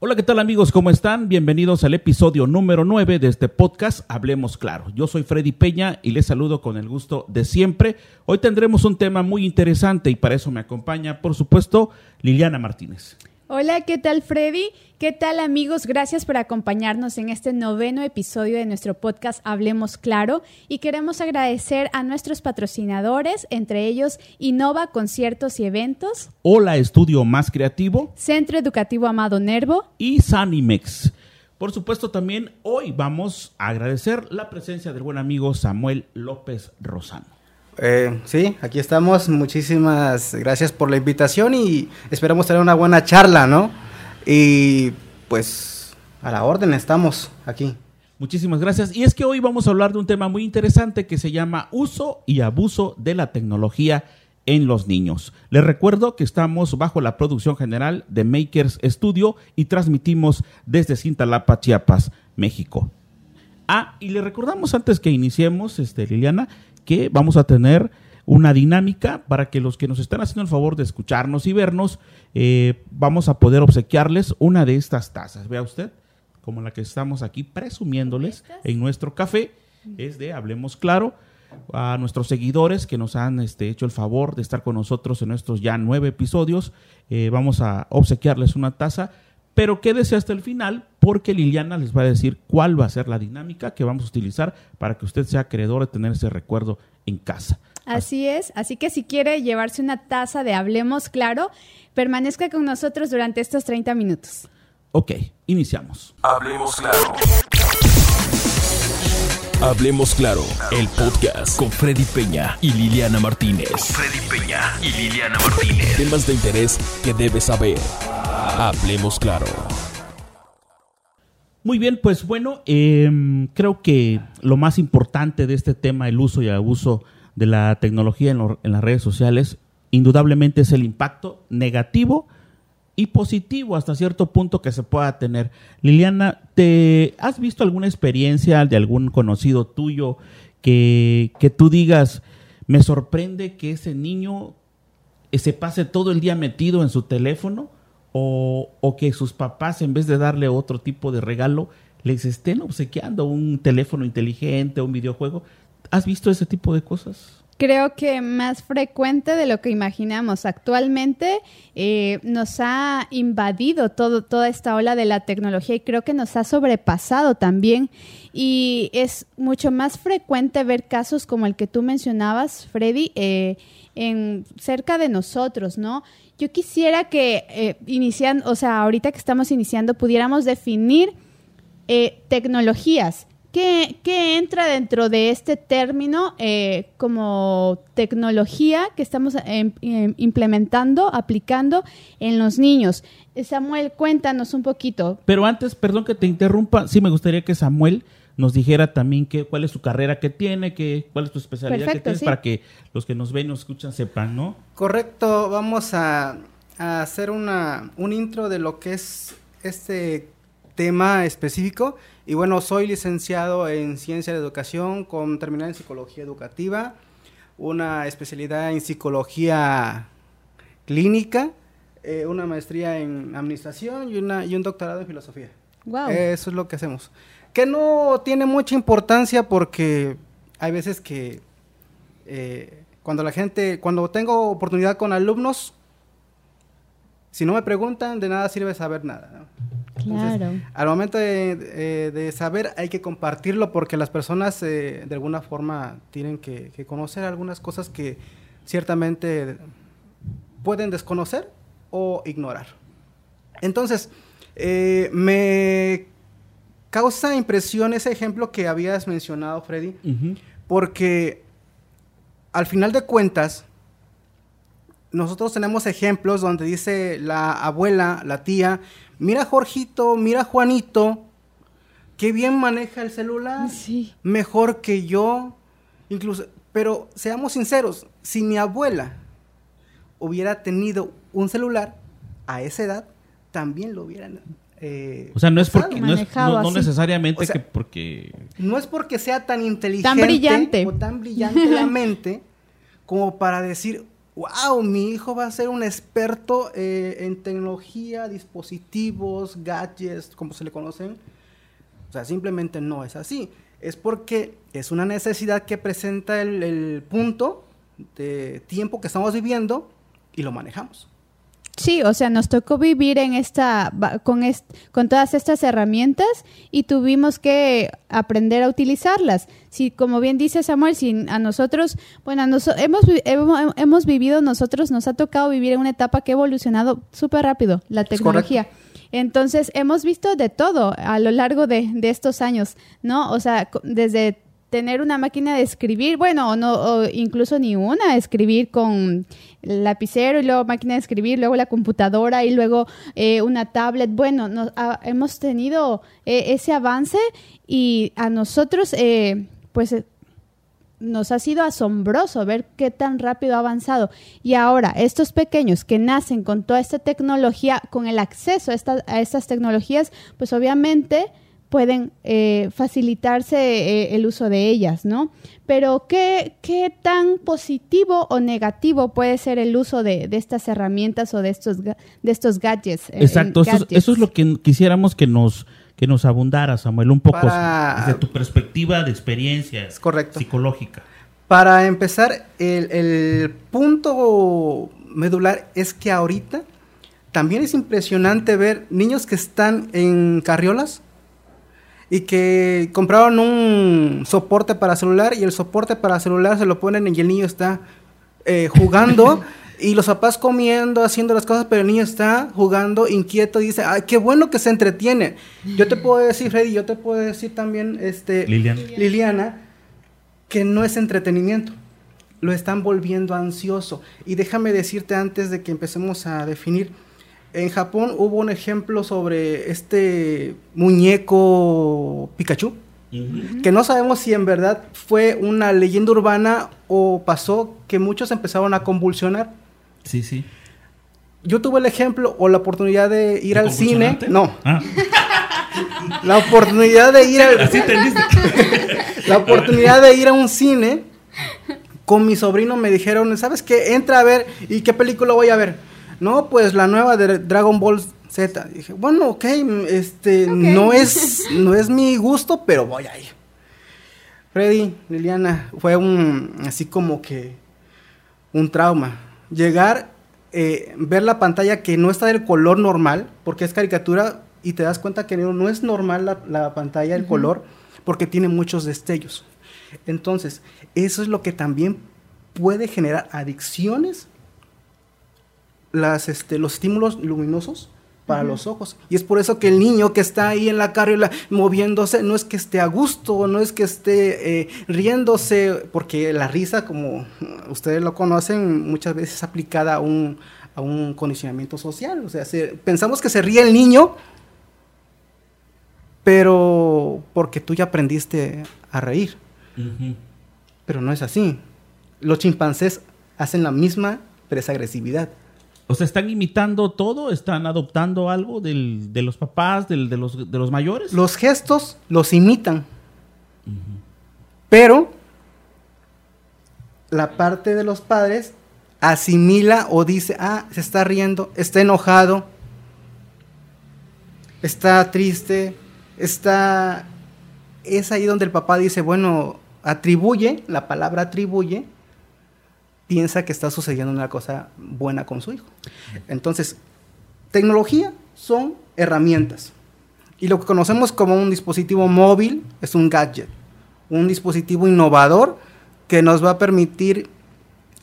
Hola, ¿qué tal amigos? ¿Cómo están? Bienvenidos al episodio número 9 de este podcast Hablemos Claro. Yo soy Freddy Peña y les saludo con el gusto de siempre. Hoy tendremos un tema muy interesante y para eso me acompaña, por supuesto, Liliana Martínez. Hola, ¿qué tal Freddy? ¿Qué tal amigos? Gracias por acompañarnos en este noveno episodio de nuestro podcast Hablemos Claro y queremos agradecer a nuestros patrocinadores, entre ellos Innova Conciertos y Eventos, Hola Estudio Más Creativo Centro Educativo Amado Nervo y Sanimex. Por supuesto, también hoy vamos a agradecer la presencia del buen amigo Samuel López Rosano. Eh, sí, aquí estamos. Muchísimas gracias por la invitación y esperamos tener una buena charla, ¿no? Y pues a la orden estamos aquí. Muchísimas gracias. Y es que hoy vamos a hablar de un tema muy interesante que se llama uso y abuso de la tecnología en los niños. Les recuerdo que estamos bajo la producción general de Makers Studio y transmitimos desde Cintalapa, Chiapas, México. Ah, y le recordamos antes que iniciemos, este, Liliana, que vamos a tener una dinámica para que los que nos están haciendo el favor de escucharnos y vernos, eh, vamos a poder obsequiarles una de estas tazas. Vea usted, como la que estamos aquí presumiéndoles en nuestro café, es de Hablemos Claro. A nuestros seguidores que nos han este, hecho el favor de estar con nosotros en nuestros ya nueve episodios, eh, vamos a obsequiarles una taza pero quédese hasta el final porque Liliana les va a decir cuál va a ser la dinámica que vamos a utilizar para que usted sea acreedor de tener ese recuerdo en casa. Así es, así que si quiere llevarse una taza de Hablemos Claro, permanezca con nosotros durante estos 30 minutos. Ok, iniciamos. Hablemos Claro. Hablemos Claro, el podcast con Freddy Peña y Liliana Martínez. Freddy Peña y Liliana Martínez. Temas de interés que debes saber. Hablemos Claro. Muy bien, pues bueno, em, creo que lo más importante de este tema, el uso y abuso de la tecnología en, en las redes sociales, indudablemente es el impacto negativo y positivo hasta cierto punto que se pueda tener. Liliana, ¿te has visto alguna experiencia de algún conocido tuyo que, que tú digas, me sorprende que ese niño se pase todo el día metido en su teléfono o, que sus papás en vez de darle otro tipo de regalo les estén obsequiando un teléfono inteligente, un videojuego? ¿Has visto ese tipo de cosas? creo que más frecuente de lo que imaginamos. Actualmente eh, nos ha invadido todo, toda esta ola de la tecnología y creo que nos ha sobrepasado también. Y es mucho más frecuente ver casos como el que tú mencionabas, Freddy, eh, en cerca de nosotros, ¿no? Yo quisiera que eh, inician, o sea, ahorita que estamos iniciando, pudiéramos definir eh, tecnologías ¿Qué, entra dentro de este término eh, como tecnología que estamos em, em, implementando, aplicando en los niños? Samuel, cuéntanos un poquito. Pero antes, perdón que te interrumpa, sí me gustaría que Samuel nos dijera también qué, cuál es su carrera que tiene, qué, cuál es tu especialidad que tienes, para que los que nos ven y nos escuchan sepan, ¿no? Correcto, vamos a, a hacer una, un intro de lo que es este tema específico. Y bueno, soy licenciado en Ciencia de Educación con terminal en Psicología Educativa, una especialidad en Psicología Clínica, eh, una maestría en Administración y, una, y un doctorado en Filosofía. Wow. Eso es lo que hacemos. Que no tiene mucha importancia porque hay veces que eh, cuando la gente, cuando tengo oportunidad con alumnos, si no me preguntan, de nada sirve saber nada. ¿no? Claro. al momento de, de, saber hay que compartirlo porque las personas eh, de alguna forma tienen que, que, conocer algunas cosas que ciertamente pueden desconocer o ignorar. Entonces, eh, me causa impresión ese ejemplo que habías mencionado, Freddy, uh -huh. porque al final de cuentas, nosotros tenemos ejemplos donde dice la abuela, la tía, mira Jorgito, mira Juanito, qué bien maneja el celular, sí. mejor que yo, incluso, pero seamos sinceros, si mi abuela hubiera tenido un celular a esa edad, también lo hubieran... Eh, o sea, no es porque no, es, no, no necesariamente o sea, que porque no es porque sea tan inteligente tan brillante o tan brillante la mente como para decir wow, mi hijo va a ser un experto eh, en tecnología, dispositivos, gadgets, como se le conocen. O sea, simplemente no es así. Es porque es una necesidad que presenta el, el punto de tiempo que estamos viviendo y lo manejamos. Sí, o sea, nos tocó vivir en esta con con todas estas herramientas y tuvimos que aprender a utilizarlas. Si como bien dice Samuel, si a nosotros, bueno, hemos, hemos, vivido nosotros nos ha tocado vivir en una etapa que ha evolucionado súper rápido la tecnología. Entonces, hemos visto de todo a lo largo de, de estos años, ¿no? O sea, desde tener una máquina de escribir, bueno, o no, o incluso ni una, escribir con lapicero y luego máquina de escribir, luego la computadora y luego eh, una tablet. Bueno, hemos tenido eh, ese avance y a nosotros, eh, pues, nos ha sido asombroso ver qué tan rápido ha avanzado. Y ahora, estos pequeños que nacen con toda esta tecnología, con el acceso a, a estas tecnologías, pues obviamente pueden eh, facilitarse eh, el uso de ellas, ¿no? Pero ¿qué, ¿qué, tan positivo o negativo puede ser el uso de, estas herramientas o de estos, de estos gadgets? Eh, Exacto, Eso, es, lo que quisiéramos que nos, que nos abundara, Samuel, un poco desde tu perspectiva de experiencia psicológica. Para empezar, el, el punto medular es que ahorita también es impresionante ver niños que están en carriolas y que compraron un soporte para celular y el soporte para celular se lo ponen y el niño está eh, jugando y los papás comiendo, haciendo las cosas, pero el niño está jugando inquieto y dice, ay, qué bueno que se entretiene. Yo te puedo decir, Freddy, yo te puedo decir también, este, Liliana, Liliana que no es entretenimiento. Lo están volviendo ansioso. Y déjame decirte antes de que empecemos a definir, en Japón hubo un ejemplo sobre este muñeco Pikachu, que no sabemos si en verdad fue una leyenda urbana o pasó que muchos empezaron a convulsionar. Sí, sí. Yo tuve el ejemplo o la oportunidad de ir al cine. No. Ah. La oportunidad de ir al Así La oportunidad de ir a un cine con mi sobrino me dijeron, ¿sabes qué? Entra a ver y qué película voy a ver no, pues la nueva de Dragon Ball Z. dije, bueno, ok, este, No, es, no es mi gusto, pero voy a ir. Freddy, Liliana, fue un, así como que, un trauma. Llegar, eh, ver la pantalla que no está del color normal, porque es caricatura, y te das cuenta que no, es normal la, pantalla, el color, porque tiene muchos destellos. Entonces, eso es lo que también puede generar adicciones las, este, los estímulos luminosos para los ojos. Y es por eso que el niño que está ahí en la carriola moviéndose, no es que esté a gusto, no es que esté eh, riéndose, porque la risa, como ustedes lo conocen, muchas veces es aplicada a un, a un condicionamiento social. O sea, pensamos que se ríe el niño, pero porque tú ya aprendiste a reír. Pero no es así. Los chimpancés hacen la misma, pero es agresividad. O sea, ¿están imitando todo? ¿Están adoptando algo del, de los papás, del, de, los, de los mayores? Los gestos los imitan. Pero la parte de los padres asimila o dice, ah, se está riendo, está enojado, está triste, está... Es ahí donde el papá dice, bueno, atribuye, la palabra atribuye, piensa que está sucediendo una cosa buena con su hijo. Entonces, tecnología son herramientas. Y lo que conocemos como un dispositivo móvil es un gadget, un dispositivo innovador que nos va a permitir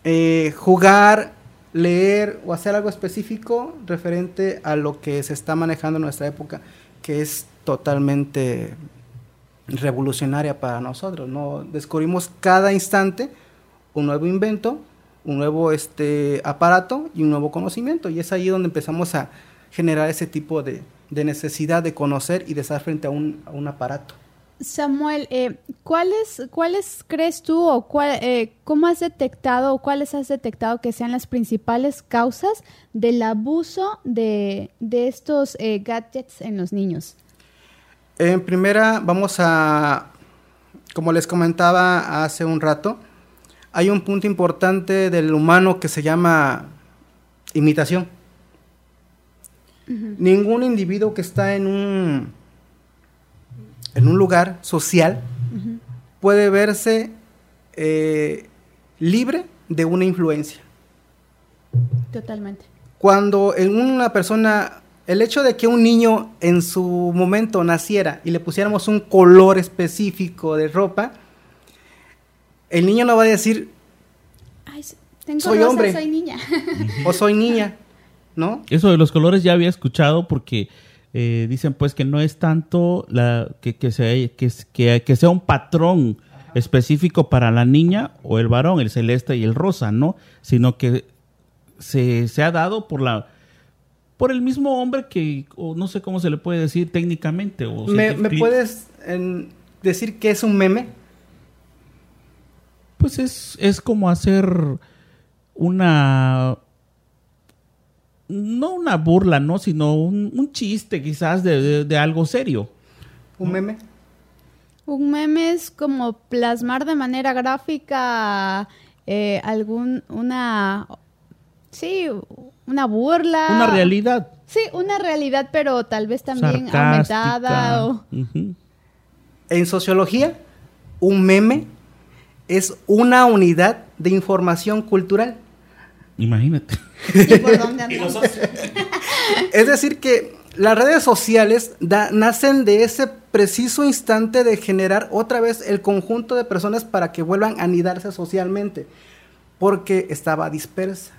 eh, jugar, leer o hacer algo específico referente a lo que se está manejando en nuestra época, que es totalmente revolucionaria para nosotros. ¿no? Descubrimos cada instante un nuevo invento un nuevo este, aparato y un nuevo conocimiento. Y es ahí donde empezamos a generar ese tipo de, necesidad de conocer y de estar frente a un, aparato. Samuel, eh, ¿cuáles, ¿cuáles crees tú o cuál, eh, cómo has detectado o cuáles has detectado que sean las principales causas del abuso de, estos eh, gadgets en los niños? En primera, vamos a, como les comentaba hace un rato, hay un punto importante del humano que se llama imitación. Ningún individuo que está en un, en un lugar social puede verse eh, libre de una influencia. Totalmente. Cuando en una persona, el hecho de que un niño en su momento naciera y le pusiéramos un color específico de ropa, el niño no va a decir, soy hombre, soy niña. o soy niña, ¿no? Eso de los colores ya había escuchado porque eh, dicen pues que no es tanto la, que, que, sea, que, que, sea un patrón específico para la niña o el varón, el celeste y el rosa, ¿no? Sino que se, se ha dado por la por el mismo hombre que, o no sé cómo se le puede decir técnicamente. O ¿Me, puedes decir que es un meme? Pues es, es como hacer una no una burla, ¿no? Sino un, chiste quizás de, algo serio. ¿Un meme? Un meme es como plasmar de manera gráfica eh, algún, una, sí, una burla. Una realidad. Sí, una realidad, pero tal vez también aumentada. O... En sociología, un meme es una unidad de información cultural. Imagínate. es decir, que las redes sociales nacen de ese preciso instante de generar otra vez el conjunto de personas para que vuelvan a anidarse socialmente, porque estaba dispersa.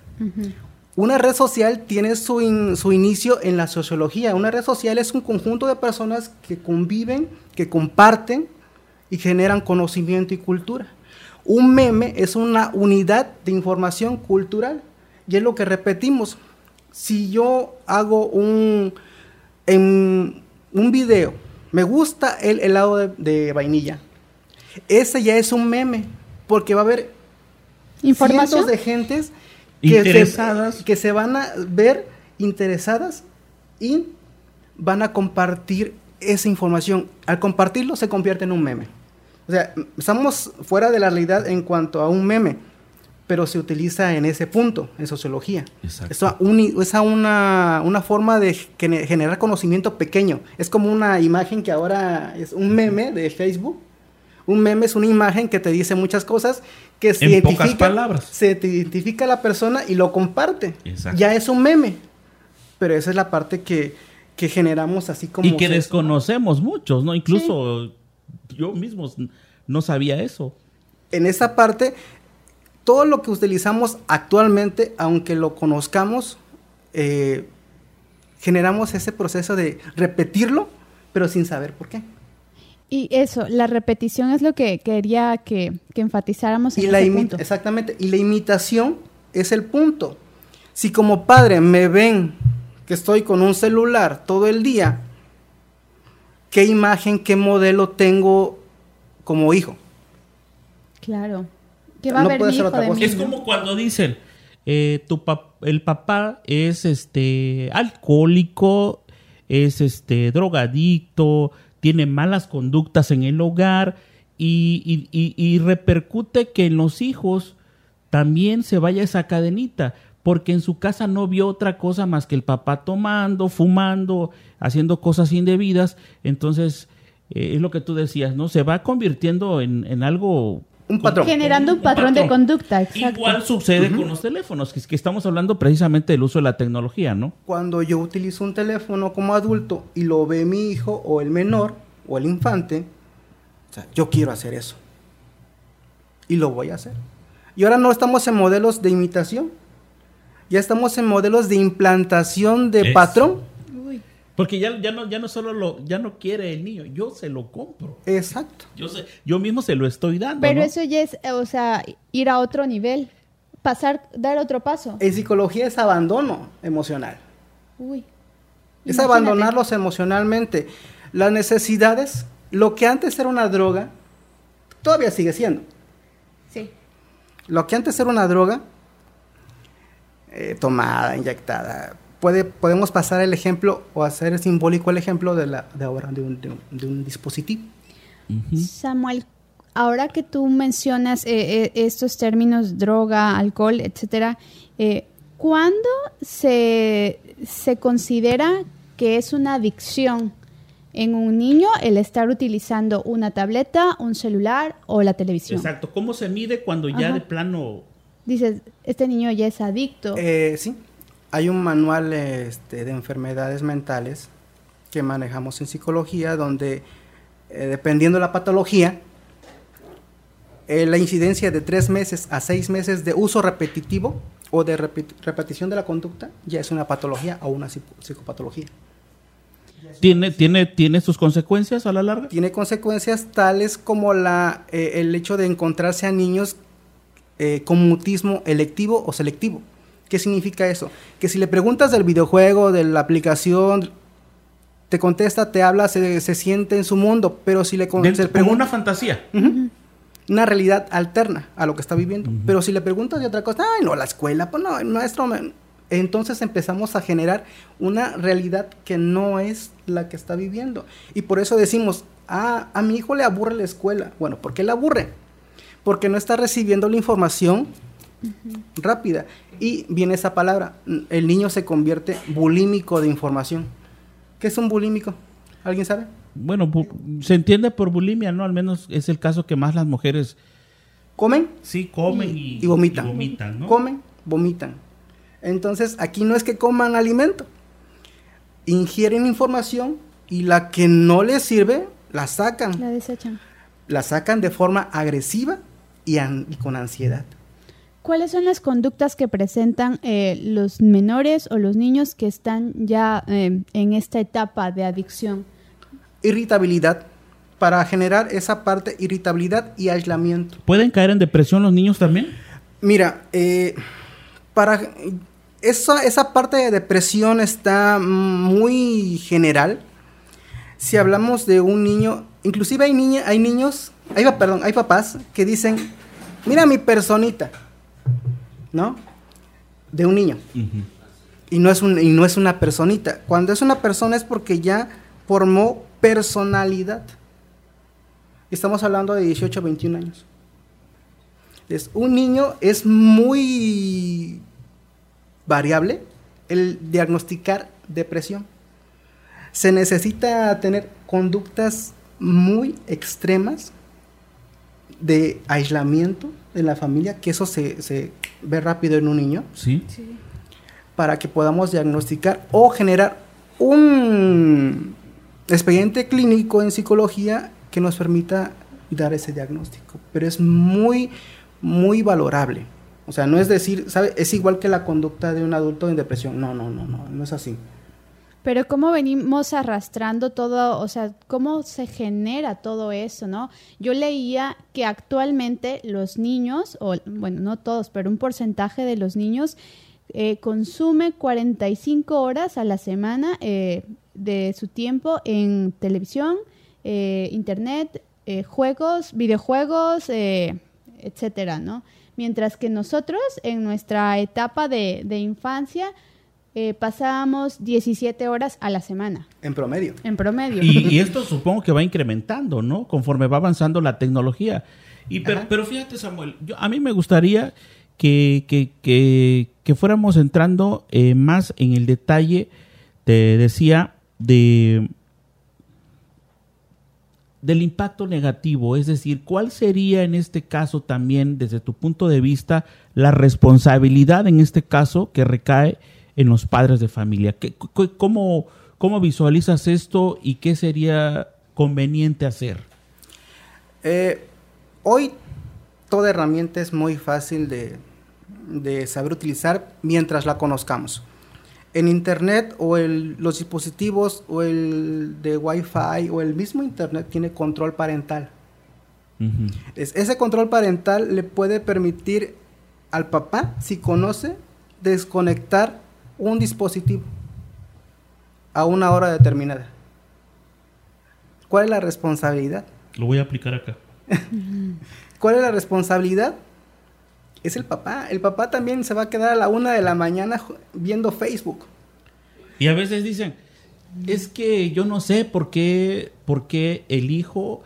Una red social tiene su, su, inicio en la sociología. Una red social es un conjunto de personas que conviven, que comparten y generan conocimiento y cultura. Un meme es una unidad de información cultural. Y es lo que repetimos. Si yo hago un, en un video, me gusta el helado de, vainilla, ese ya es un meme, porque va a haber cientos de gentes que Se, que se van a ver interesadas y van a compartir esa información. Al compartirlo se convierte en un meme. O sea, estamos fuera de la realidad en cuanto a un meme, pero se utiliza en ese punto, en sociología. Exacto. Es, una, una, forma de generar conocimiento pequeño. Es como una imagen que ahora es un meme de Facebook. Un meme es una imagen que te dice muchas cosas que se identifica, palabras. se identifica la persona y lo comparte. Exacto. Ya es un meme. Pero esa es la parte que, que generamos así como... Y que desconocemos muchos, ¿no? Incluso yo mismo no sabía eso. En esa parte, todo lo que utilizamos actualmente, aunque lo conozcamos, eh, generamos ese proceso de repetirlo, pero sin saber por qué. Y eso, la repetición es lo que quería que, enfatizáramos en y punto. Exactamente, y la imitación es el punto. Si como padre me ven que estoy con un celular todo el día, qué imagen, qué modelo tengo como hijo. Claro. ¿Qué va a haber hijo de Es como cuando dicen, eh, tu el papá es este alcohólico, es este drogadicto, tiene malas conductas en el hogar y, y repercute que en los hijos también se vaya esa cadenita porque en su casa no vio otra cosa más que el papá tomando, fumando, haciendo cosas indebidas. Entonces, eh, es lo que tú decías, ¿no? Se va convirtiendo en, algo... Un patrón. Generando un, patrón, de conducta, exacto. Igual sucede con los teléfonos, que, que estamos hablando precisamente del uso de la tecnología, ¿no? Cuando yo utilizo un teléfono como adulto y lo ve mi hijo o el menor o el infante, o sea, yo quiero hacer eso. Y lo voy a hacer. Y ahora no estamos en modelos de imitación, ya estamos en modelos de implantación de patrón. Porque ya, ya, no, ya no solo lo, ya no quiere el niño, yo se lo compro. Exacto. Yo, yo mismo se lo estoy dando. Pero eso ya es, o sea, ir a otro nivel, pasar, dar otro paso. En psicología es abandono emocional. Uy. Es abandonarlos emocionalmente. Las necesidades, lo que antes era una droga, todavía sigue siendo. Sí. Lo que antes era una droga, eh, tomada, inyectada. Puede, podemos pasar el ejemplo o hacer simbólico el ejemplo de, la, de ahora, de un, dispositivo. Samuel, ahora que tú mencionas eh, eh, estos términos droga, alcohol, etcétera, eh, ¿cuándo se, se considera que es una adicción en un niño el estar utilizando una tableta, un celular o la televisión? Exacto. ¿Cómo se mide cuando ya Ajá. de plano... Dices, este niño ya es adicto. Eh, sí, hay un manual este, de enfermedades mentales que manejamos en psicología donde, eh, dependiendo de la patología, eh, la incidencia de tres meses a seis meses de uso repetitivo o de repi- repetición de la conducta ya es una patología o una psico- psicopatología. ¿Tiene, tiene, ¿Tiene sus consecuencias a la larga? Tiene consecuencias tales como la, eh, el hecho de encontrarse a niños eh, con mutismo electivo o selectivo. ¿Qué significa eso? Que si le preguntas del videojuego, de la aplicación, te contesta, te habla, se, se siente en su mundo, pero si le Dentro- se como pregunta una fantasía. una realidad alterna a lo que está viviendo. Pero si le preguntas de otra cosa, ay, no, la escuela, pues no, el maestro. me-". Entonces empezamos a generar una realidad que no es la que está viviendo. Y por eso decimos, ah, a mi hijo le aburre la escuela. Bueno, ¿por qué le aburre? Porque no está recibiendo la información rápida. Y viene esa palabra, el niño se convierte bulímico de información. ¿Qué es un bulímico? ¿Alguien sabe? Bueno, bu- se entiende por bulimia, ¿no? Al menos es el caso que más las mujeres ¿Comen? sí comen y, y vomitan. y vomitan, ¿no? Comen, vomitan. Entonces, aquí no es que coman alimento. Ingieren información y la que no les sirve, la sacan. La desechan. La sacan de forma agresiva y, an- y con ansiedad. ¿Cuáles son las conductas que presentan eh, los menores o los niños que están ya eh, en esta etapa de adicción? Irritabilidad, para generar esa parte, irritabilidad y aislamiento. ¿Pueden caer en depresión los niños también? Mira, eh, para esa, esa parte de depresión está muy general. Si hablamos de un niño, inclusive hay niña, hay niños, hay, perdón, hay papás que dicen, mira mi personita, ¿no? De un niño. Y no es un, y no es una personita. Cuando es una persona es porque ya formó personalidad. Estamos hablando de 18 a 21 años. Es, un niño es muy variable el diagnosticar depresión. Se necesita tener conductas muy extremas de aislamiento en la familia, que eso se, se ve rápido en un niño, Sí. para que podamos diagnosticar o generar un expediente clínico en psicología que nos permita dar ese diagnóstico. Pero es muy, muy valorable. O sea, no es decir, ¿sabe? Es igual que la conducta de un adulto en depresión. No, no, no, no, no es así. Pero cómo venimos arrastrando todo, o sea, cómo se genera todo eso, ¿no? Yo leía que actualmente los niños, o bueno, no todos, pero un porcentaje de los niños eh, consume 45 horas a la semana eh, de su tiempo en televisión, eh, internet, eh, juegos, videojuegos, eh, etcétera, ¿no? Mientras que nosotros en nuestra etapa de, de infancia eh, pasábamos 17 horas a la semana, En promedio. en promedio. Y, y esto supongo que va incrementando, ¿no? Conforme va avanzando la tecnología. Y pero, pero fíjate, Samuel, yo, a mí me gustaría que, que, que, que fuéramos entrando eh, más en el detalle, te decía, de del impacto negativo, es decir, ¿cuál sería en este caso también, desde tu punto de vista, la responsabilidad en este caso que recae en los padres de familia? ¿Qué- cu- cómo, ¿Cómo visualizas esto y qué sería conveniente hacer? Eh, hoy toda herramienta es muy fácil de, de saber utilizar mientras la conozcamos. En internet o el- los dispositivos o el de Wi-Fi o el mismo internet tiene control parental. Es- ese control parental le puede permitir al papá, si conoce, desconectar un dispositivo a una hora determinada. ¿Cuál es la responsabilidad? Lo voy a aplicar acá. ¿Cuál es la responsabilidad? Es el papá. El papá también se va a quedar a la una de la mañana viendo Facebook. Y a veces dicen, es que yo no sé por qué, por qué el hijo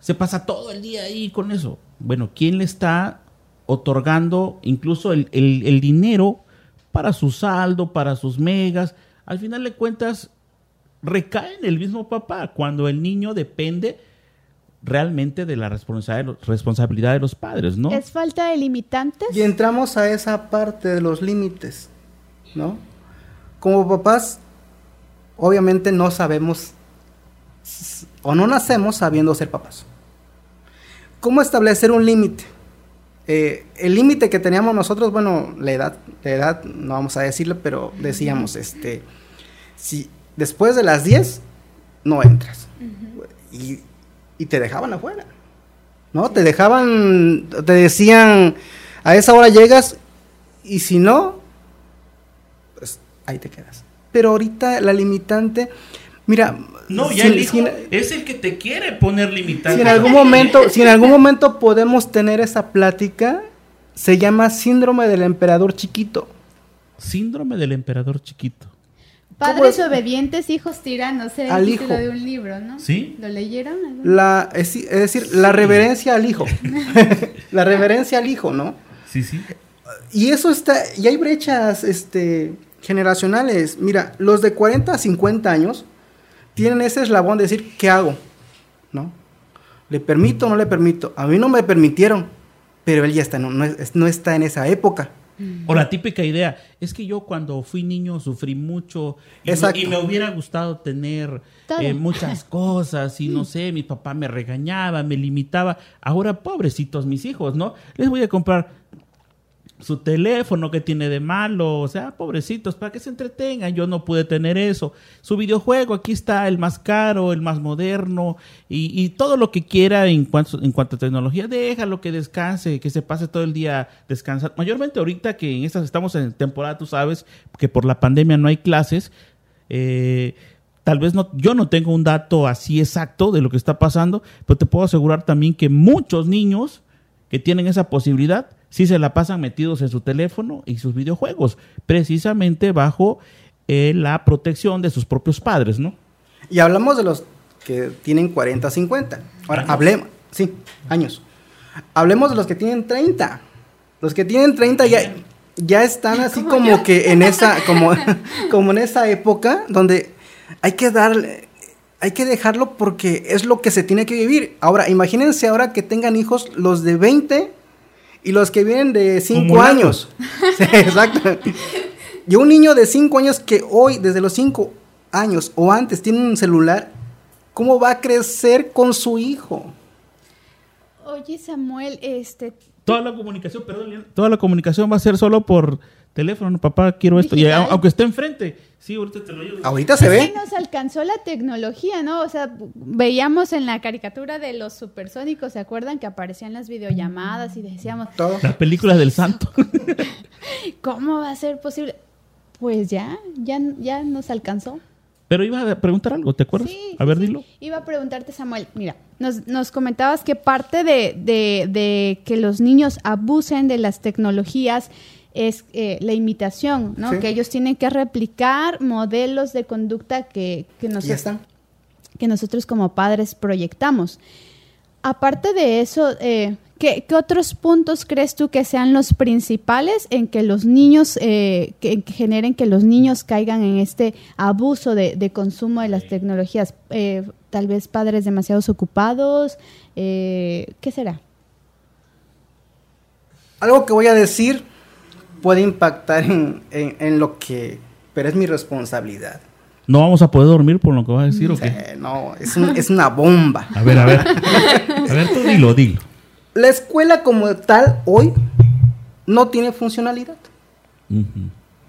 se pasa todo el día ahí con eso. Bueno, ¿quién le está otorgando incluso el, el dinero para su saldo, para sus megas? Al final de cuentas, recae en el mismo papá cuando el niño depende realmente de la responsabilidad de los padres, ¿no? Es falta de limitantes. Y entramos a esa parte de los límites, ¿no? Como papás, obviamente no sabemos o no nacemos sabiendo ser papás. ¿Cómo establecer un límite? Eh, el límite que teníamos nosotros, bueno, la edad, la edad, no vamos a decirlo, pero decíamos, este, si después de las 10 no entras. y, te dejaban afuera. ¿No? Te dejaban, te decían, a esa hora llegas y si no, pues ahí te quedas. Pero ahorita la limitante, mira, no, ya el hijo es el que te quiere poner limitante. Si en algún momento, si en algún momento podemos tener esa plática, se llama síndrome del emperador chiquito. Síndrome del emperador chiquito. Padres obedientes, hijos tiranos, era el título de un libro, ¿no? ¿Sí? ¿Lo leyeron? La, es, decir, la reverencia al hijo. la reverencia al hijo, ¿no? Sí, sí. Y eso está, y hay brechas este, generacionales. Mira, los de 40 a 50 años tienen ese eslabón de decir, ¿qué hago? ¿No? ¿Le permito o no le permito? A mí no me permitieron, pero él ya está, no, no está en esa época. Mm. O la típica idea, es que yo cuando fui niño sufrí mucho y, me, hubiera gustado tener eh, muchas cosas y no sé, mi papá me regañaba, me limitaba. Ahora, pobrecitos mis hijos, ¿no? Les voy a comprar su teléfono que tiene de malo, o sea, pobrecitos, para que se entretengan, yo no pude tener eso. Su videojuego, aquí está el más caro, el más moderno, y, todo lo que quiera en cuanto, en cuanto a tecnología, déjalo que descanse, que se pase todo el día descansando. Mayormente ahorita que en estas estamos en temporada, tú sabes, que por la pandemia no hay clases, eh, tal vez no, yo no tengo un dato así exacto de lo que está pasando, pero te puedo asegurar también que muchos niños que tienen esa posibilidad, sí se la pasan metidos en su teléfono y sus videojuegos, precisamente bajo eh, la protección de sus propios padres, ¿no? Y hablamos de los que tienen 40, 50. Ahora, hablemos, sí, años. Hablemos de los que tienen 30. Los que tienen 30 ya, ya están así como que en esa, como, como en esa época donde hay que darle, hay que dejarlo porque es lo que se tiene que vivir. Ahora, imagínense ahora que tengan hijos los de 20 y los que vienen de 5 años. exacto. Y un niño de 5 años que hoy, desde los 5 años o antes, tiene un celular, ¿cómo va a crecer con su hijo? Oye, Samuel, este... Toda la comunicación, perdón, toda la comunicación va a ser solo por teléfono, papá, quiero esto. Y aunque esté enfrente, sí, ahorita te lo digo. Ahorita se ve. Sí nos alcanzó la tecnología, ¿no? O sea, veíamos en la caricatura de los supersónicos, ¿se acuerdan que aparecían las videollamadas y decíamos... Todo. Las películas del santo. ¿Cómo va a ser posible? Pues ya, ya, ya nos alcanzó. Pero iba a preguntar algo, ¿te acuerdas? Sí, a ver, dilo. Iba a preguntarte, Samuel, mira, nos, nos comentabas que parte de, de, de que los niños abusen de las tecnologías es eh, la imitación, ¿no? Que ellos tienen que replicar modelos de conducta que, que, que nosotros como padres proyectamos. Aparte de eso, eh, ¿qué, otros puntos crees tú que sean los principales en que los niños, eh, que, generen que los niños caigan en este abuso de, de consumo de las tecnologías? tal vez padres demasiados ocupados, ¿qué será? Algo que voy a decir puede impactar en, lo que, pero es mi responsabilidad. ¿No vamos a poder dormir por lo que vas a decir o qué? No, es, una bomba. A ver, a ver. A ver, tú dilo, dilo. La escuela como tal hoy no tiene funcionalidad.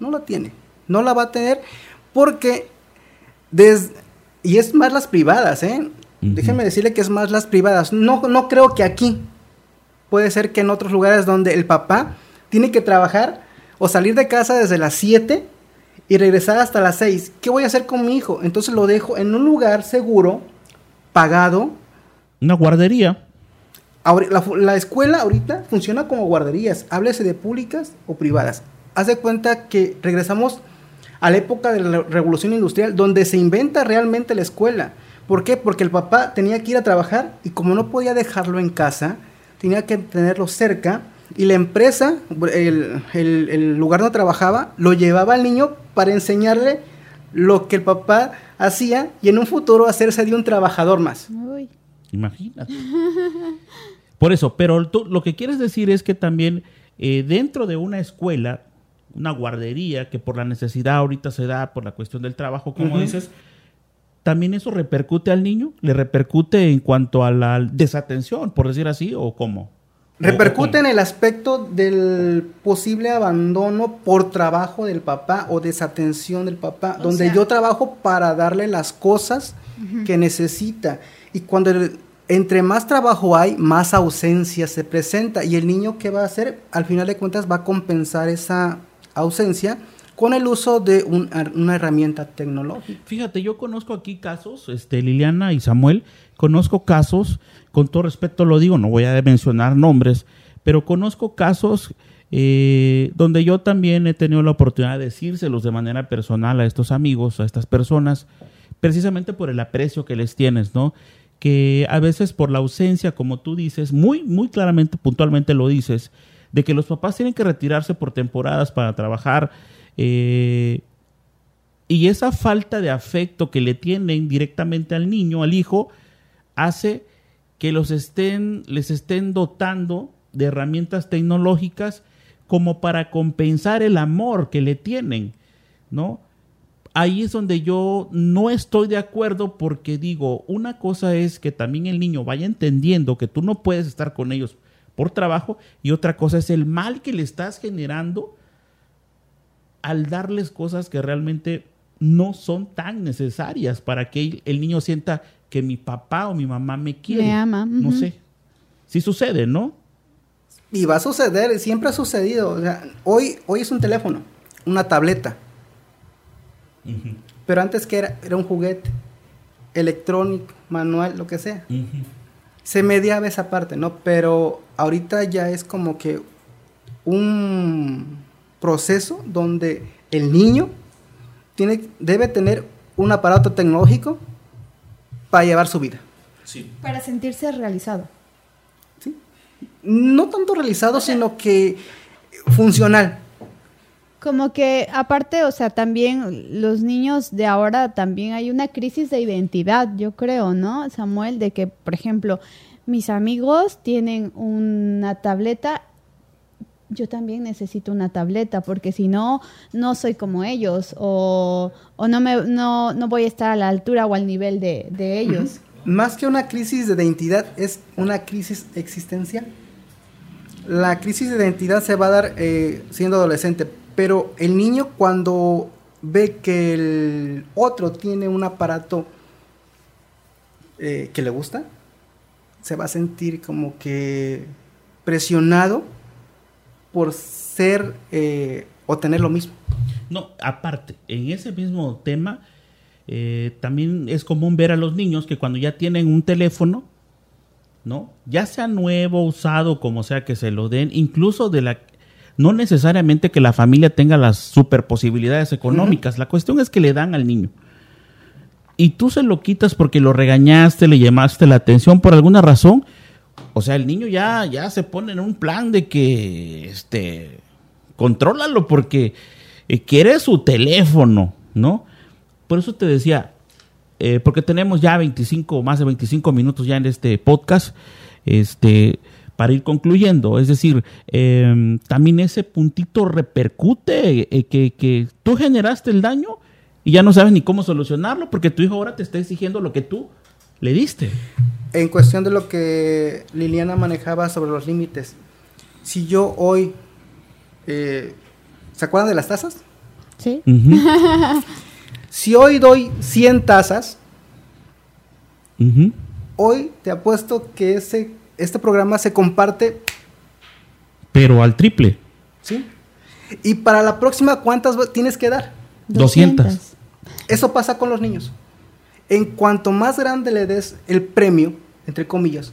No la tiene. No la va a tener porque desde, y es más las privadas, ¿eh? Déjenme decirle que es más las privadas. No, no creo que aquí. Puede ser que en otros lugares donde el papá tiene que trabajar o salir de casa desde las 7 y regresar hasta las 6. ¿Qué voy a hacer con mi hijo? Entonces lo dejo en un lugar seguro, pagado. Una guardería. La, escuela ahorita funciona como guarderías, háblese de públicas o privadas. Haz de cuenta que regresamos a la época de la revolución industrial, donde se inventa realmente la escuela. ¿Por qué? Porque el papá tenía que ir a trabajar y como no podía dejarlo en casa, tenía que tenerlo cerca y la empresa, el, el lugar donde trabajaba, lo llevaba al niño para enseñarle lo que el papá hacía y en un futuro hacerse de un trabajador más. Uy. Imagínate. Por eso, pero lo que quieres decir es que también eh, dentro de una escuela, una guardería, que por la necesidad ahorita se da por la cuestión del trabajo, como dices, también eso repercute al niño, le repercute en cuanto a la desatención, por decir así, o cómo. Repercute en el aspecto del posible abandono por trabajo del papá o desatención del papá, donde yo trabajo para darle las cosas que necesita. Y cuando entre más trabajo hay, más ausencia se presenta. Y el niño, ¿qué va a hacer? Al final de cuentas va a compensar esa ausencia con el uso de una herramienta tecnológica. Fíjate, yo conozco aquí casos, este, Liliana y Samuel, conozco casos, con todo respeto lo digo, no voy a mencionar nombres, pero conozco casos eh, donde yo también he tenido la oportunidad de decírselos de manera personal a estos amigos, a estas personas, precisamente por el aprecio que les tienes, ¿no? Que a veces por la ausencia, como tú dices, muy, muy claramente, puntualmente lo dices, de que los papás tienen que retirarse por temporadas para trabajar, eh, y esa falta de afecto que le tienen directamente al niño, al hijo, hace que los estén, les estén dotando de herramientas tecnológicas como para compensar el amor que le tienen, ¿no? Ahí es donde yo no estoy de acuerdo porque digo, una cosa es que también el niño vaya entendiendo que tú no puedes estar con ellos por trabajo y otra cosa es el mal que le estás generando al darles cosas que realmente no son tan necesarias para que el niño sienta que mi papá o mi mamá me quiere. Me ama. No sé. Sí sucede, ¿no? Y va a suceder, siempre ha sucedido. hoy, hoy es un teléfono, una tableta. Pero antes que era, era un juguete, electrónico, manual, lo que sea. Se mediaba esa parte, ¿no? Pero ahorita ya es como que un proceso donde el niño tiene, debe tener un aparato tecnológico para llevar su vida. Para sentirse realizado. ¿Sí? No tanto realizado, sino que funcional. Como que aparte, o sea, también los niños de ahora también hay una crisis de identidad, yo creo, ¿no, Samuel? De que, por ejemplo, mis amigos tienen una tableta yo también necesito una tableta porque si no, no soy como ellos o, no, me, no, voy a estar a la altura o al nivel de, ellos. Más que una crisis de identidad, es una crisis existencial. La crisis de identidad se va a dar eh, siendo adolescente, pero el niño cuando ve que el otro tiene un aparato eh, que le gusta, se va a sentir como que presionado por ser eh, o tener lo mismo. No, aparte, en ese mismo tema, eh, también es común ver a los niños que cuando ya tienen un teléfono, ¿no? Ya sea nuevo, usado, como sea que se lo den, incluso de la... No necesariamente que la familia tenga las super posibilidades económicas, la cuestión es que le dan al niño. Y tú se lo quitas porque lo regañaste, le llamaste la atención por alguna razón, o sea, el niño ya, ya se pone en un plan de que, este, contrólalo porque eh, quiere su teléfono, ¿no? Por eso te decía, eh, porque tenemos ya 25, más de 25 minutos ya en este podcast, este, para ir concluyendo. Es decir, em, también ese puntito repercute eh, que, que tú generaste el daño y ya no sabes ni cómo solucionarlo porque tu hijo ahora te está exigiendo lo que tú le diste en cuestión de lo que Liliana manejaba sobre los límites, si yo hoy, eh, ¿se acuerdan de las tazas? Sí. si hoy doy 100 tazas, hoy te apuesto que ese, este programa se comparte. Pero al triple. Sí. Y para la próxima, ¿cuántas tienes que dar? 200. Eso pasa con los niños. En cuanto más grande le des el premio, entre comillas,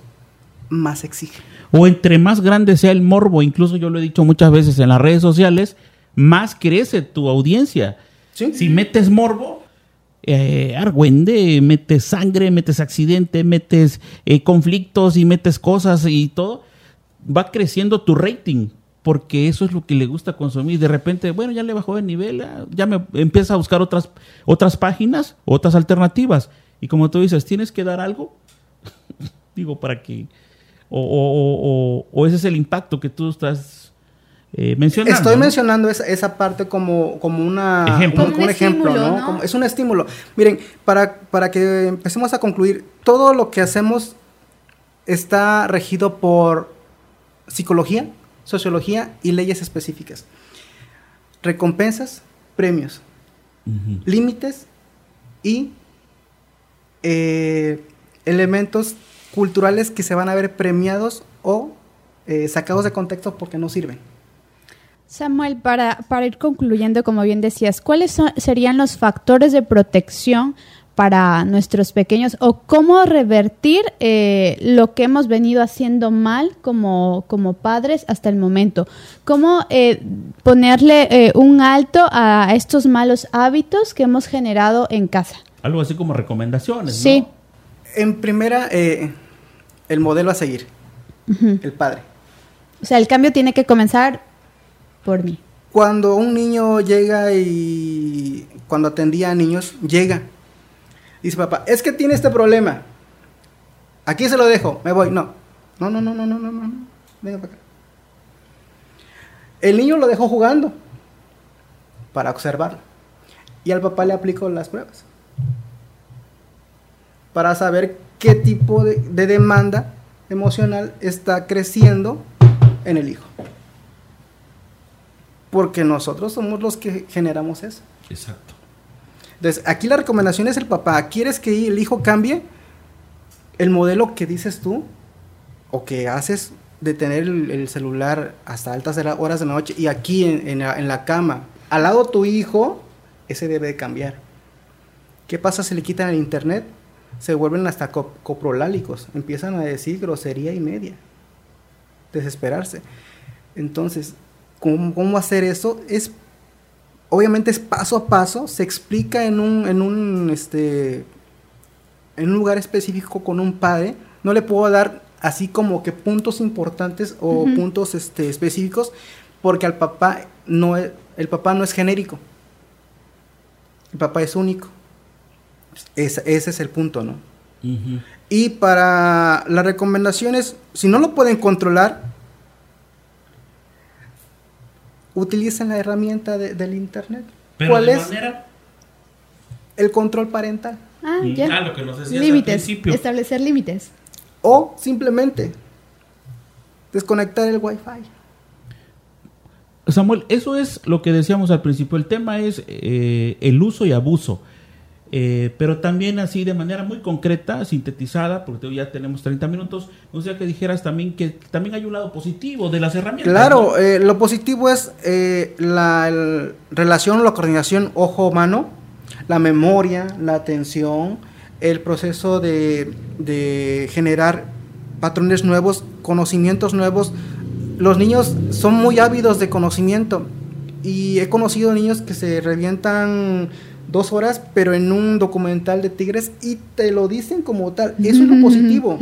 más exige. O entre más grande sea el morbo, incluso yo lo he dicho muchas veces en las redes sociales, más crece tu audiencia. Si metes morbo, eh, argüende, metes sangre, metes accidente, metes eh, conflictos y metes cosas y todo, va creciendo tu rating, porque eso es lo que le gusta consumir. De repente, bueno, ya le bajó de nivel, ah, ya me empieza a buscar otras, otras páginas, otras alternativas. Y como tú dices, tienes que dar algo, digo, para que... O, o, o, o, ese es el impacto que tú estás eh, mencionando. Estoy ¿no? mencionando esa, esa, parte como, como, una, ejemplo. un, un, ejemplo, estímulo, ¿no? ¿no? Como, es un estímulo. Miren, para, para que empecemos a concluir, todo lo que hacemos está regido por psicología, sociología y leyes específicas. Recompensas, premios, uh -huh. límites y eh, elementos culturales que se van a ver premiados o eh, sacados de contexto porque no sirven. Samuel, para, para ir concluyendo, como bien decías, ¿cuáles son, serían los factores de protección para nuestros pequeños o cómo revertir eh, lo que hemos venido haciendo mal como, como padres hasta el momento? ¿Cómo eh, ponerle eh, un alto a estos malos hábitos que hemos generado en casa? Algo así como recomendaciones. Sí. ¿no? En primera, eh, el modelo a seguir, uh -huh. el padre. O sea, el cambio tiene que comenzar por mí. Cuando un niño llega y cuando atendía a niños, llega. Dice papá, es que tiene este problema. Aquí se lo dejo, me voy. No, no, no, no, no, no, no, no. Venga para acá. El niño lo dejó jugando para observarlo. Y al papá le aplicó las pruebas. Para saber qué tipo de, de demanda emocional está creciendo en el hijo. Porque nosotros somos los que generamos eso. Exacto. Entonces, aquí la recomendación es el papá. ¿Quieres que el hijo cambie? El modelo que dices tú o que haces de tener el, el celular hasta altas horas de la noche y aquí en, la, cama, al lado de tu hijo, ese debe de cambiar. ¿Qué pasa si le quitan el internet? Se vuelven hasta cop coprolálicos, empiezan a decir grosería y media, desesperarse. Entonces, ¿cómo, cómo hacer eso? Es obviamente es paso a paso, se explica en un, en un, este, en un lugar específico con un padre. No le puedo dar así como que puntos importantes o uh -huh. puntos este, específicos, porque al papá no es, el papá no es genérico. El papá es único. Es, ese es el punto, ¿no? Uh -huh. Y para las recomendaciones, si no lo pueden controlar, utilicen la herramienta de, del internet. ¿Pero ¿Cuál de es? Manera? El control parental. Ah, ya. Ah, lo que nos decías límites, al principio. establecer límites. O simplemente desconectar el wifi. Samuel, eso es lo que decíamos al principio. El tema es eh, el uso y abuso. Eh, pero también así de manera muy concreta, sintetizada, porque ya tenemos 30 minutos, o sea que dijeras también que también hay un lado positivo de las herramientas. Claro, ¿no? eh, lo positivo es eh, la el, relación, la coordinación ojo-mano, la memoria, la atención, el proceso de, de generar patrones nuevos, conocimientos nuevos. Los niños son muy ávidos de conocimiento y he conocido niños que se revientan dos horas, pero en un documental de tigres y te lo dicen como tal. Eso es lo positivo.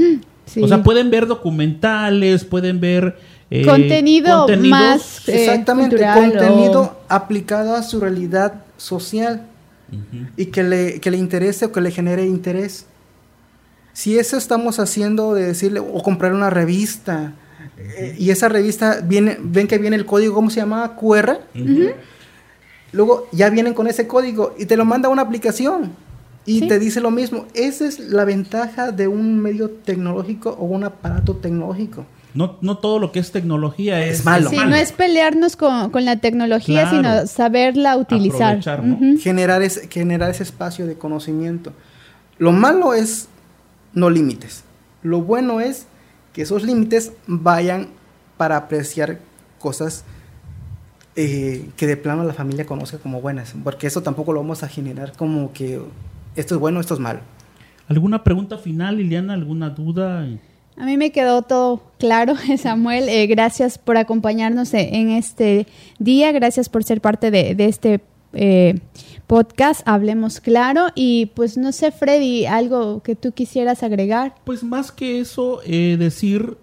Sí. O sea, pueden ver documentales, pueden ver eh, contenido más eh, exactamente contenido o... aplicado a su realidad social uh -huh. y que le, que le interese o que le genere interés. Si eso estamos haciendo de decirle o comprar una revista eh, y esa revista viene, ven que viene el código, ¿cómo se llama? QR. Uh -huh. Luego ya vienen con ese código y te lo manda una aplicación y ¿Sí? te dice lo mismo. Esa es la ventaja de un medio tecnológico o un aparato tecnológico. No, no todo lo que es tecnología es, es malo. Sí, no es pelearnos con, con la tecnología, claro. sino saberla utilizar. ¿no? uh -huh. generar, ese, generar ese espacio de conocimiento. Lo malo es no límites. Lo bueno es que esos límites vayan para apreciar cosas eh, que de plano la familia conozca como buenas, porque eso tampoco lo vamos a generar como que esto es bueno, esto es malo. ¿Alguna pregunta final, Liliana? ¿Alguna duda? A mí me quedó todo claro, Samuel. Eh, gracias por acompañarnos en este día, gracias por ser parte de, de este eh, podcast, hablemos claro. Y pues no sé, Freddy, algo que tú quisieras agregar. Pues más que eso, eh, decir,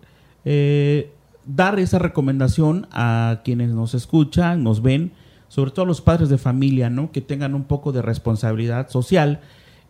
eh, dar esa recomendación a quienes nos escuchan, nos ven, sobre todo a los padres de familia, ¿no? Que tengan un poco de responsabilidad social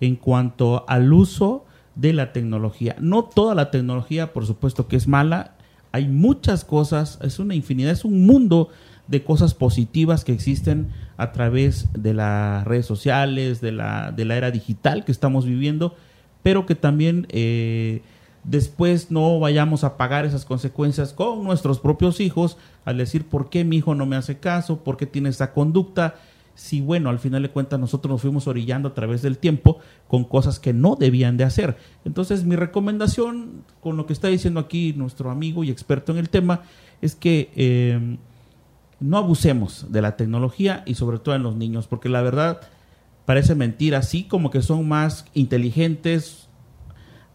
en cuanto al uso de la tecnología. No toda la tecnología, por supuesto que es mala, hay muchas cosas, es una infinidad, es un mundo de cosas positivas que existen a través de las redes sociales, de la, de la era digital que estamos viviendo, pero que también eh, después no vayamos a pagar esas consecuencias con nuestros propios hijos al decir por qué mi hijo no me hace caso, por qué tiene esa conducta, si bueno, al final de cuentas nosotros nos fuimos orillando a través del tiempo con cosas que no debían de hacer. Entonces mi recomendación con lo que está diciendo aquí nuestro amigo y experto en el tema es que eh, no abusemos de la tecnología y sobre todo en los niños, porque la verdad parece mentira, así como que son más inteligentes,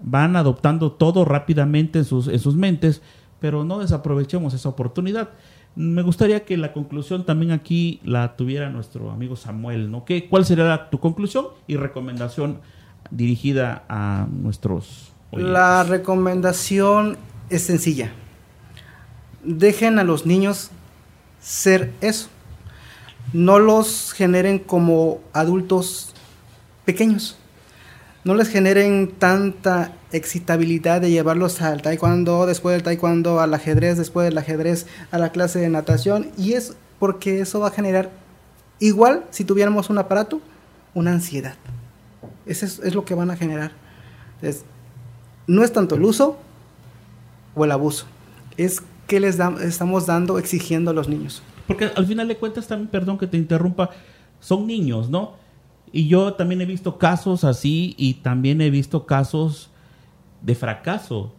van adoptando todo rápidamente en sus, en sus mentes, pero no desaprovechemos esa oportunidad. Me gustaría que la conclusión también aquí la tuviera nuestro amigo Samuel, ¿no? ¿Qué, ¿Cuál sería tu conclusión y recomendación dirigida a nuestros oyentes? La recomendación es sencilla. Dejen a los niños ser eso. No los generen como adultos pequeños. No les generen tanta excitabilidad de llevarlos al taekwondo, después del taekwondo al ajedrez, después del ajedrez a la clase de natación. Y es porque eso va a generar, igual si tuviéramos un aparato, una ansiedad. Eso es, lo que van a generar. no es tanto el uso o el abuso, es que les estamos dando, exigiendo a los niños. Porque al final de cuentas también, perdón que te interrumpa, son niños, ¿no? Y yo también he visto casos así y también he visto casos de fracaso.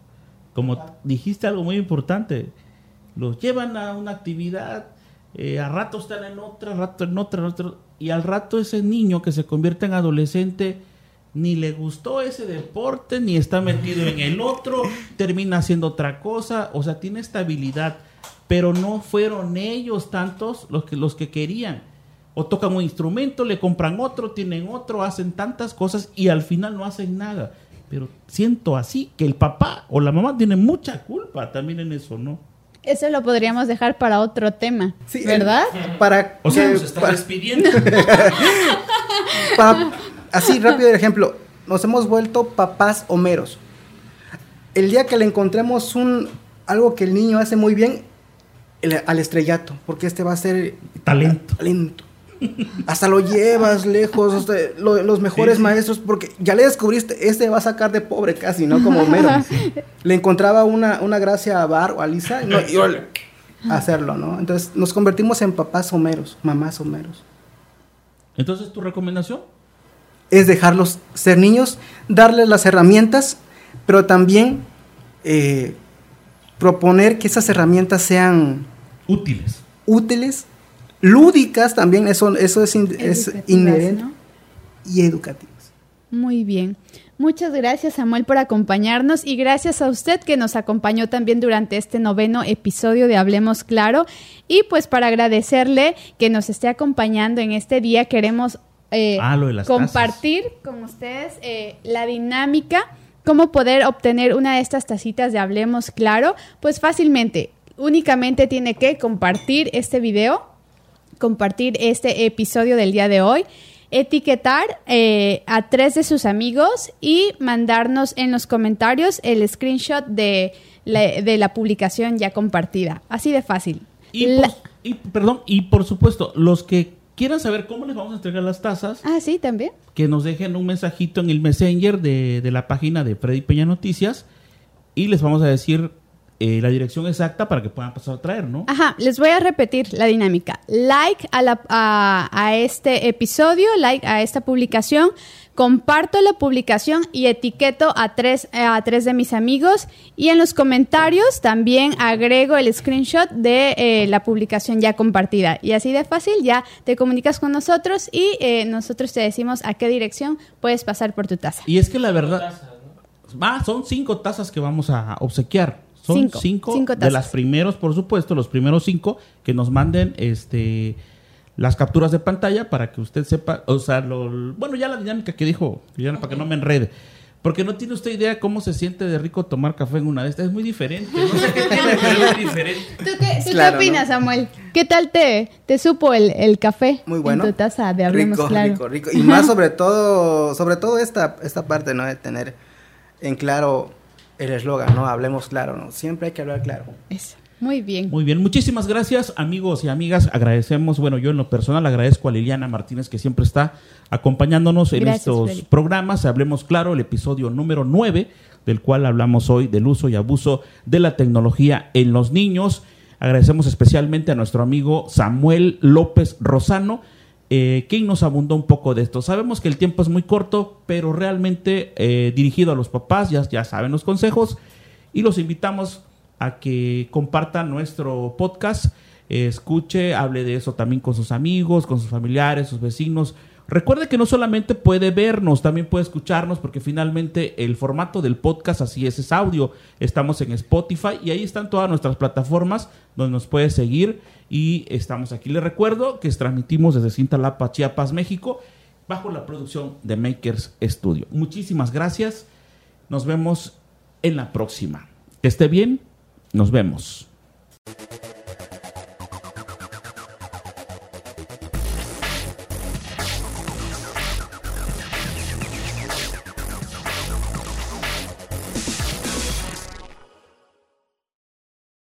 Como dijiste algo muy importante, los llevan a una actividad, eh, a rato están en otra, a rato en otra, en otra, y al rato ese niño que se convierte en adolescente ni le gustó ese deporte, ni está metido en el otro, termina haciendo otra cosa, o sea, tiene estabilidad, pero no fueron ellos tantos los que, los que querían. O tocan un instrumento, le compran otro, tienen otro, hacen tantas cosas y al final no hacen nada pero siento así que el papá o la mamá tiene mucha culpa también en eso, ¿no? Eso lo podríamos dejar para otro tema, ¿verdad? para o sea, nos está despidiendo. así rápido el ejemplo, nos hemos vuelto papás homeros. El día que le encontremos un algo que el niño hace muy bien, al estrellato, porque este va a ser talento. talento hasta lo llevas lejos, los mejores maestros, porque ya le descubriste, este va a sacar de pobre casi, ¿no? Como Homero. Le encontraba una, una gracia a Bar o a Lisa y, no, hacerlo, ¿no? Entonces nos convertimos en papás homeros, mamás homeros. Entonces, ¿tu recomendación? Es dejarlos ser niños, darles las herramientas, pero también eh, proponer que esas herramientas sean útiles. Útiles lúdicas también, eso, eso es, inherente, y educativas. Muy bien. Muchas gracias Samuel por acompañarnos y gracias a usted que nos acompañó también durante este noveno episodio de Hablemos Claro. Y pues para agradecerle que nos esté acompañando en este día, queremos eh, ah, compartir con ustedes eh, la dinámica, cómo poder obtener una de estas tacitas de Hablemos Claro. Pues fácilmente, únicamente tiene que compartir este video compartir este episodio del día de hoy, etiquetar eh, a tres de sus amigos y mandarnos en los comentarios el screenshot de la, publicación ya compartida. Así de fácil. Y, perdón, y por supuesto, los que quieran saber cómo les vamos a entregar las tazas. Ah, sí, también. Que nos dejen un mensajito en el Messenger de, de la página de Freddy Peña Noticias y les vamos a decir eh, la dirección exacta para que puedan pasar a traer, ¿no? Ajá, les voy a repetir la dinámica. Like a, la, a, este episodio, like a esta publicación, comparto la publicación y etiqueto a tres, a tres de mis amigos y en los comentarios también agrego el screenshot de eh, la publicación ya compartida. Y así de fácil ya te comunicas con nosotros y eh, nosotros te decimos a qué dirección puedes pasar por tu taza. Y es que la verdad... Ah, son cinco tazas que vamos a obsequiar. Son cinco, de las primeros, por supuesto, los primeros cinco que nos manden este las capturas de pantalla para que usted sepa, o sea, lo, bueno, ya la dinámica que dijo, ya para que no me enrede. Porque no tiene usted idea cómo se siente de rico tomar café en una de estas. Es muy diferente. No sé qué tiene, pero es diferente. ¿Tú qué, tú qué opinas, Samuel? ¿Qué tal te, te supo el, el, café muy bueno. en tu taza de Hablemos rico, Claro? Rico, rico. Y más sobre todo, sobre todo esta, esta parte, ¿no? De tener en claro el eslogan, ¿no? Hablemos claro, ¿no? Siempre hay que hablar claro. Eso. Muy bien. Muy bien, muchísimas gracias amigos y amigas. Agradecemos, bueno, yo en lo personal agradezco a Liliana Martínez que siempre está acompañándonos en Gracias, estos programas. Hablemos claro, el episodio número 9, del cual hablamos hoy del uso y abuso de la tecnología en los niños. Agradecemos especialmente a nuestro amigo Samuel López Rosano, eh, quien nos abundó un poco de esto. Sabemos que el tiempo es muy corto, pero realmente eh, dirigido a los papás, ya, ya saben los consejos, y los invitamos a que compartan nuestro podcast, eh, escuche, hable de eso también con sus amigos, con sus familiares, sus vecinos. Recuerde que no solamente puede vernos, también puede escucharnos, porque finalmente el formato del podcast así es, es audio. Estamos en Spotify y ahí están todas nuestras plataformas donde nos puede seguir y estamos aquí. Les recuerdo que transmitimos desde Cintalapa, Chiapas, México, bajo la producción de Makers Studio. Muchísimas gracias. Nos vemos en la próxima. Que esté bien. Nos vemos.